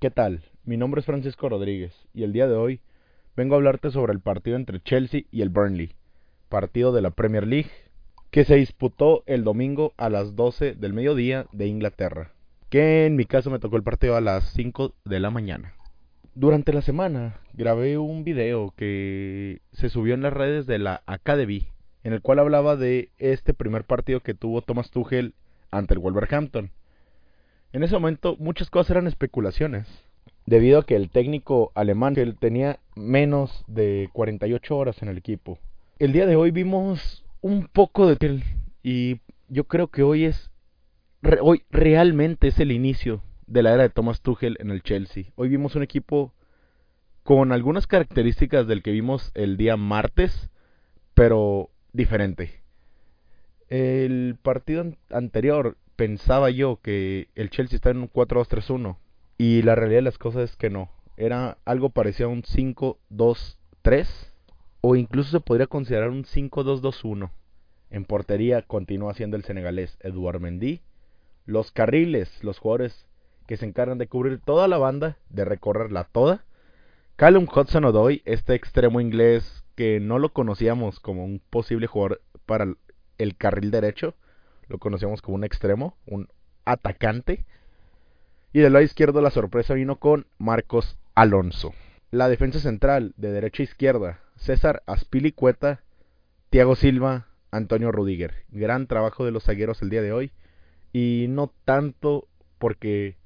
¿Qué tal? Mi nombre es Francisco Rodríguez y el día de hoy vengo a hablarte sobre el partido entre Chelsea y el Burnley, partido de la Premier League que se disputó el domingo a las 12 del mediodía de Inglaterra, que en mi caso me tocó el partido a las 5 de la mañana. Durante la semana grabé un video que se subió en las redes de la Academy, en el cual hablaba de este primer partido que tuvo Thomas Tuchel ante el Wolverhampton. En ese momento muchas cosas eran especulaciones, debido a que el técnico alemán tenía menos de 48 horas en el equipo. El día de hoy vimos un poco de Tuchel y yo creo que hoy es hoy realmente es el inicio de la era de Thomas Tuchel en el Chelsea. Hoy vimos un equipo con algunas características del que vimos el día martes, pero diferente. El partido anterior pensaba yo que el Chelsea estaba en un 4-2-3-1 y la realidad de las cosas es que no. Era algo parecido a un 5-2-3 o incluso se podría considerar un 5-2-2-1. En portería continúa siendo el senegalés Eduard Mendy. Los carriles, los jugadores que se encargan de cubrir toda la banda, de recorrerla toda. Callum Hudson Odoi, este extremo inglés que no lo conocíamos como un posible jugador para el carril derecho, lo conocíamos como un extremo, un atacante. Y del lado izquierdo la sorpresa vino con Marcos Alonso. La defensa central de derecha a izquierda, César Aspilicueta, Thiago Silva, Antonio Rudiger. Gran trabajo de los zagueros el día de hoy. Y no tanto porque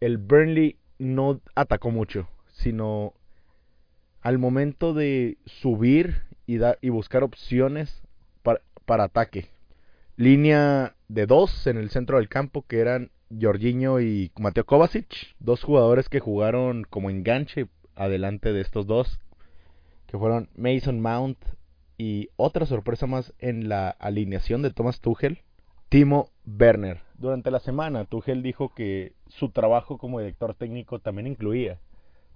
el Burnley no atacó mucho, sino al momento de subir y, y buscar opciones para, para ataque línea de dos en el centro del campo que eran Jorginho y Mateo Kovacic, dos jugadores que jugaron como enganche adelante de estos dos, que fueron Mason Mount y otra sorpresa más en la alineación de Thomas Tuchel, Timo Werner. Durante la semana Tuchel dijo que su trabajo como director técnico también incluía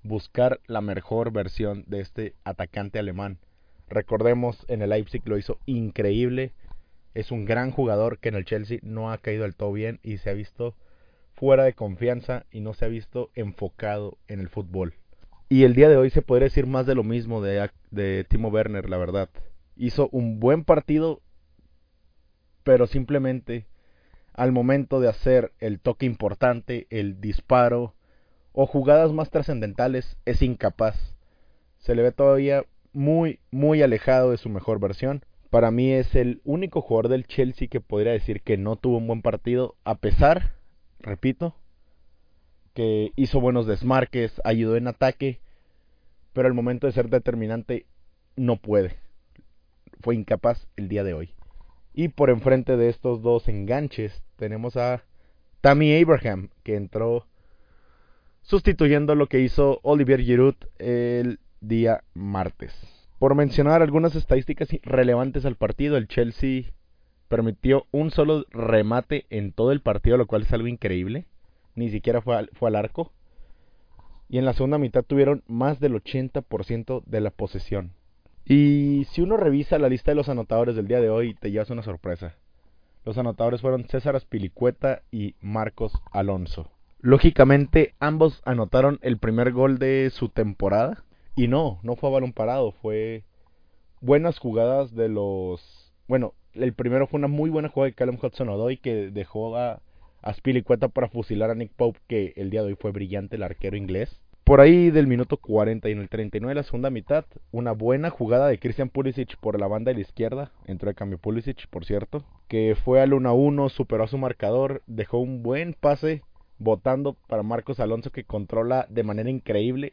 buscar la mejor versión de este atacante alemán. Recordemos, en el Leipzig lo hizo increíble es un gran jugador que en el Chelsea no ha caído del todo bien y se ha visto fuera de confianza y no se ha visto enfocado en el fútbol. Y el día de hoy se podría decir más de lo mismo de, de Timo Werner, la verdad. Hizo un buen partido, pero simplemente al momento de hacer el toque importante, el disparo o jugadas más trascendentales, es incapaz. Se le ve todavía muy, muy alejado de su mejor versión para mí es el único jugador del Chelsea que podría decir que no tuvo un buen partido, a pesar, repito, que hizo buenos desmarques, ayudó en ataque, pero al momento de ser determinante no puede. Fue incapaz el día de hoy. Y por enfrente de estos dos enganches tenemos a Tammy Abraham, que entró sustituyendo lo que hizo Olivier Giroud el día martes. Por mencionar algunas estadísticas relevantes al partido, el Chelsea permitió un solo remate en todo el partido, lo cual es algo increíble. Ni siquiera fue al, arco. Y en la segunda mitad tuvieron más del 80% de la posesión. Y si uno revisa la lista de los anotadores del día de hoy, te llevas una sorpresa. Los anotadores fueron César Aspilicueta y Marcos Alonso. Lógicamente, ambos anotaron el primer gol de su temporada. Y no, no fue a balón parado, fue buenas jugadas de los... Bueno, el primero fue una muy buena jugada de Callum Hudson-Odoi que dejó a, Spilicueta para fusilar a Nick Pope, que el día de hoy fue brillante el arquero inglés. Por ahí del minuto 40 y en el 39 de la segunda mitad, una buena jugada de Christian Pulisic por la banda de la izquierda, entró de cambio Pulisic, por cierto, que fue al 1-1, superó a su marcador, dejó un buen pase votando para Marcos Alonso que controla de manera increíble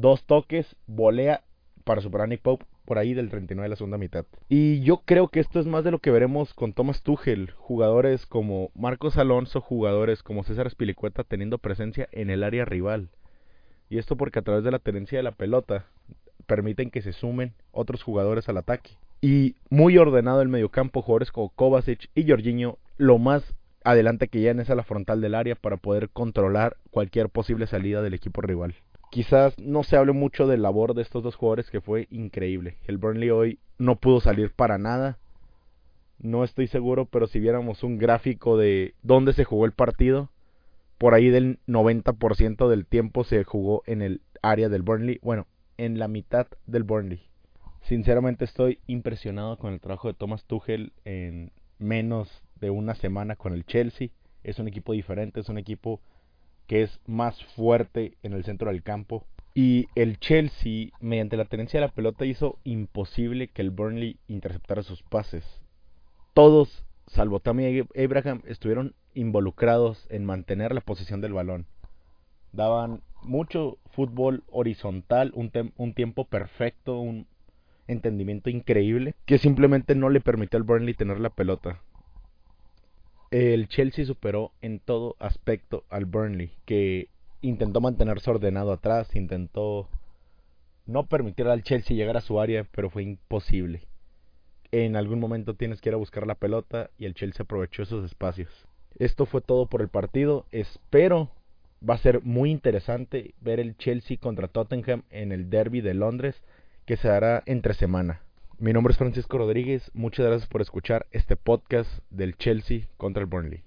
dos toques, volea para superar Nick Pope por ahí del 39 de la segunda mitad. Y yo creo que esto es más de lo que veremos con Thomas Tuchel, jugadores como Marcos Alonso, jugadores como César Espilicueta teniendo presencia en el área rival. Y esto porque a través de la tenencia de la pelota permiten que se sumen otros jugadores al ataque. Y muy ordenado el mediocampo, jugadores como Kovacic y Jorginho, lo más adelante que llegan es a la frontal del área para poder controlar cualquier posible salida del equipo rival quizás no se hable mucho del labor de estos dos jugadores que fue increíble. El Burnley hoy no pudo salir para nada. No estoy seguro, pero si viéramos un gráfico de dónde se jugó el partido, por ahí del 90% del tiempo se jugó en el área del Burnley, bueno, en la mitad del Burnley. Sinceramente estoy impresionado con el trabajo de Thomas Tuchel en menos de una semana con el Chelsea. Es un equipo diferente, es un equipo que es más fuerte en el centro del campo. Y el Chelsea, mediante la tenencia de la pelota, hizo imposible que el Burnley interceptara sus pases. Todos, salvo Tammy Abraham, estuvieron involucrados en mantener la posición del balón. Daban mucho fútbol horizontal, un, un tiempo perfecto, un entendimiento increíble que simplemente no le permitió al Burnley tener la pelota. El Chelsea superó en todo aspecto al Burnley, que intentó mantenerse ordenado atrás, intentó no permitir al Chelsea llegar a su área, pero fue imposible. En algún momento tienes que ir a buscar la pelota y el Chelsea aprovechó esos espacios. Esto fue todo por el partido. Espero va a ser muy interesante ver el Chelsea contra Tottenham en el derby de Londres que se hará entre semana. Mi nombre es Francisco Rodríguez, muchas gracias por escuchar este podcast del Chelsea contra el Burnley.